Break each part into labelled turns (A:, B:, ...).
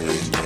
A: doubt.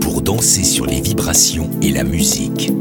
B: Pour danser sur les vibrations et la musique.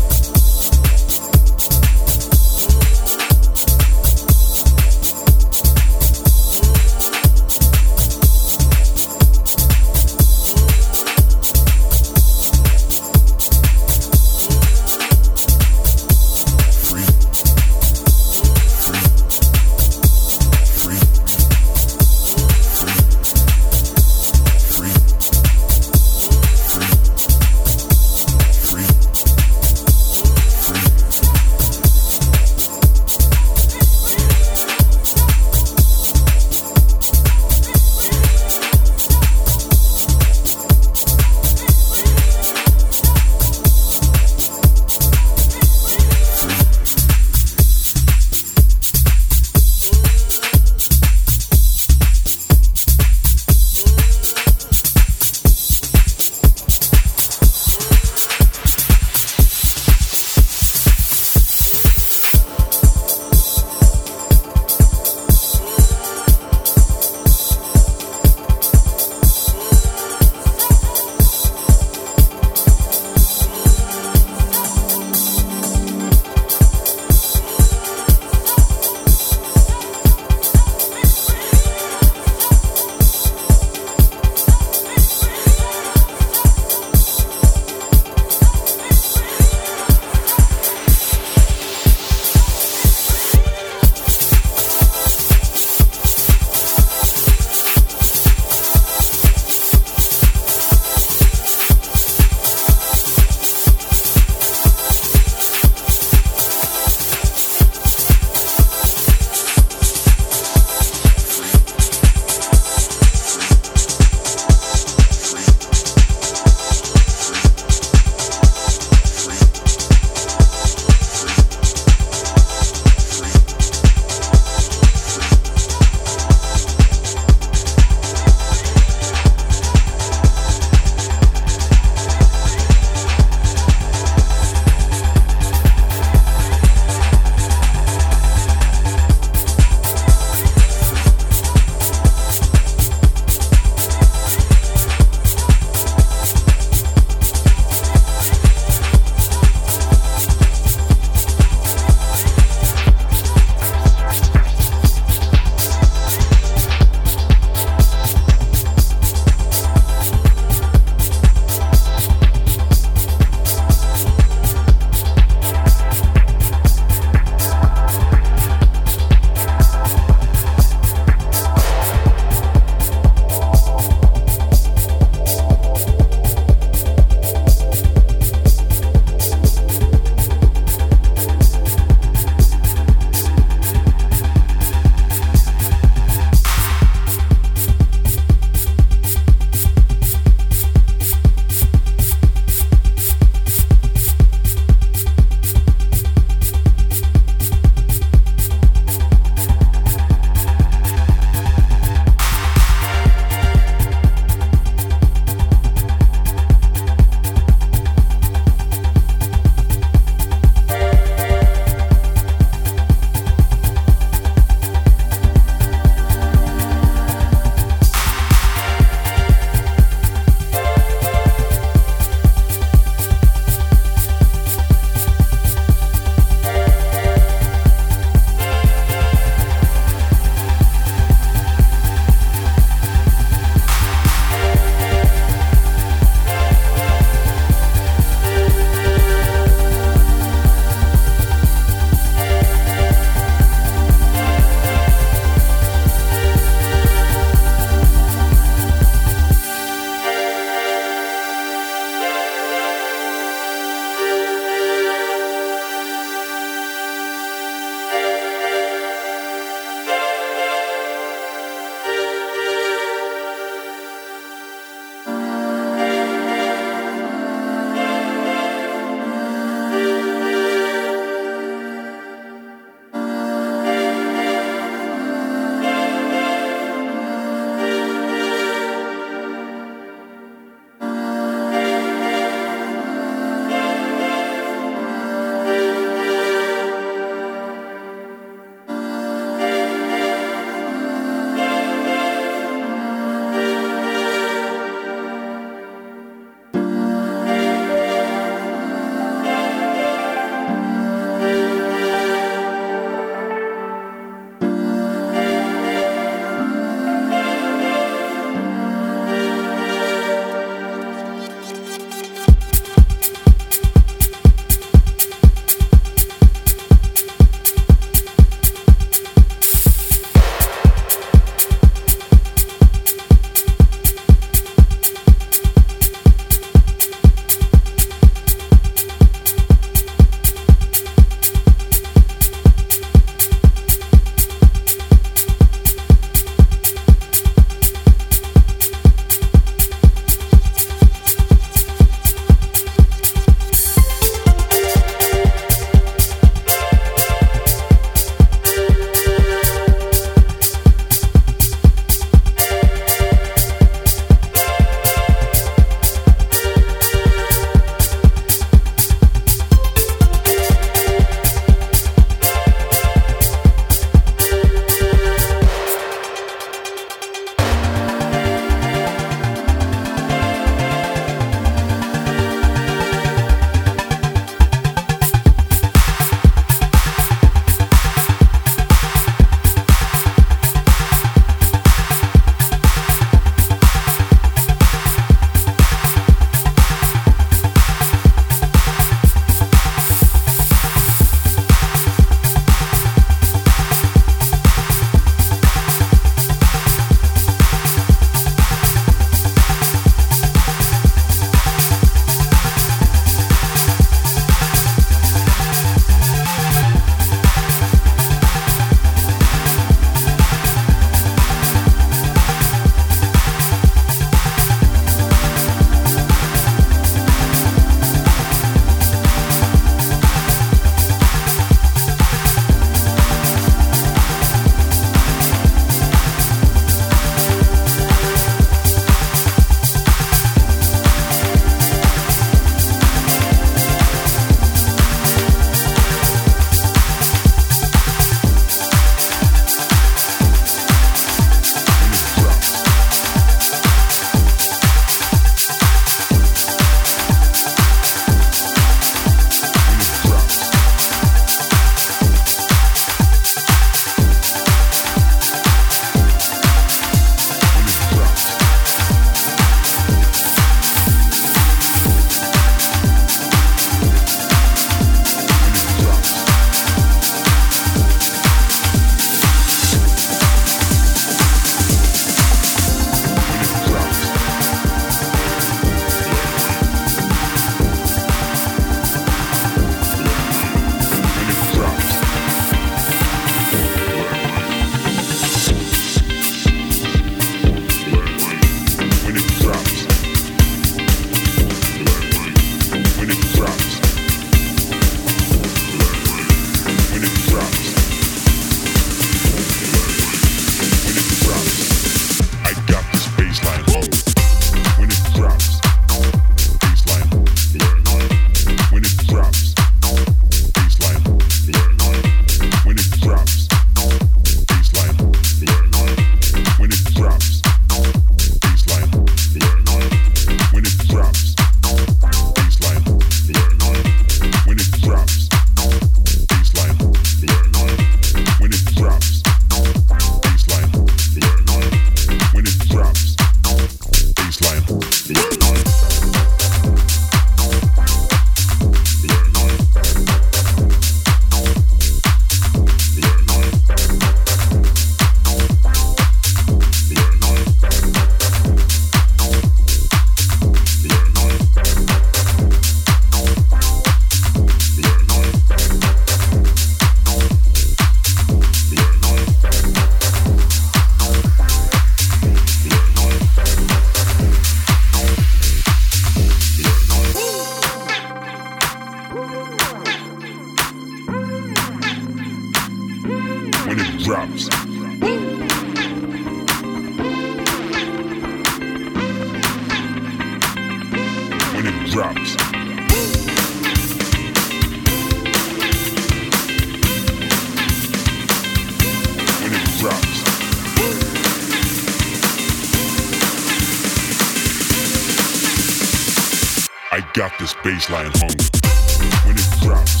C: got this
D: baseline hung. When it drops.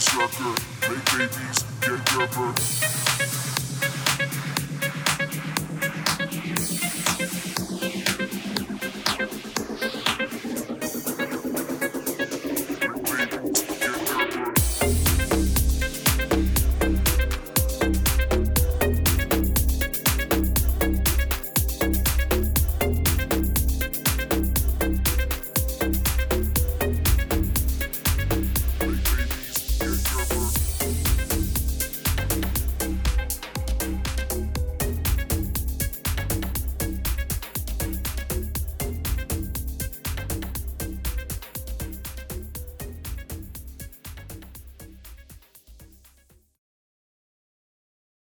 D: Berserker, make babies, get gerber.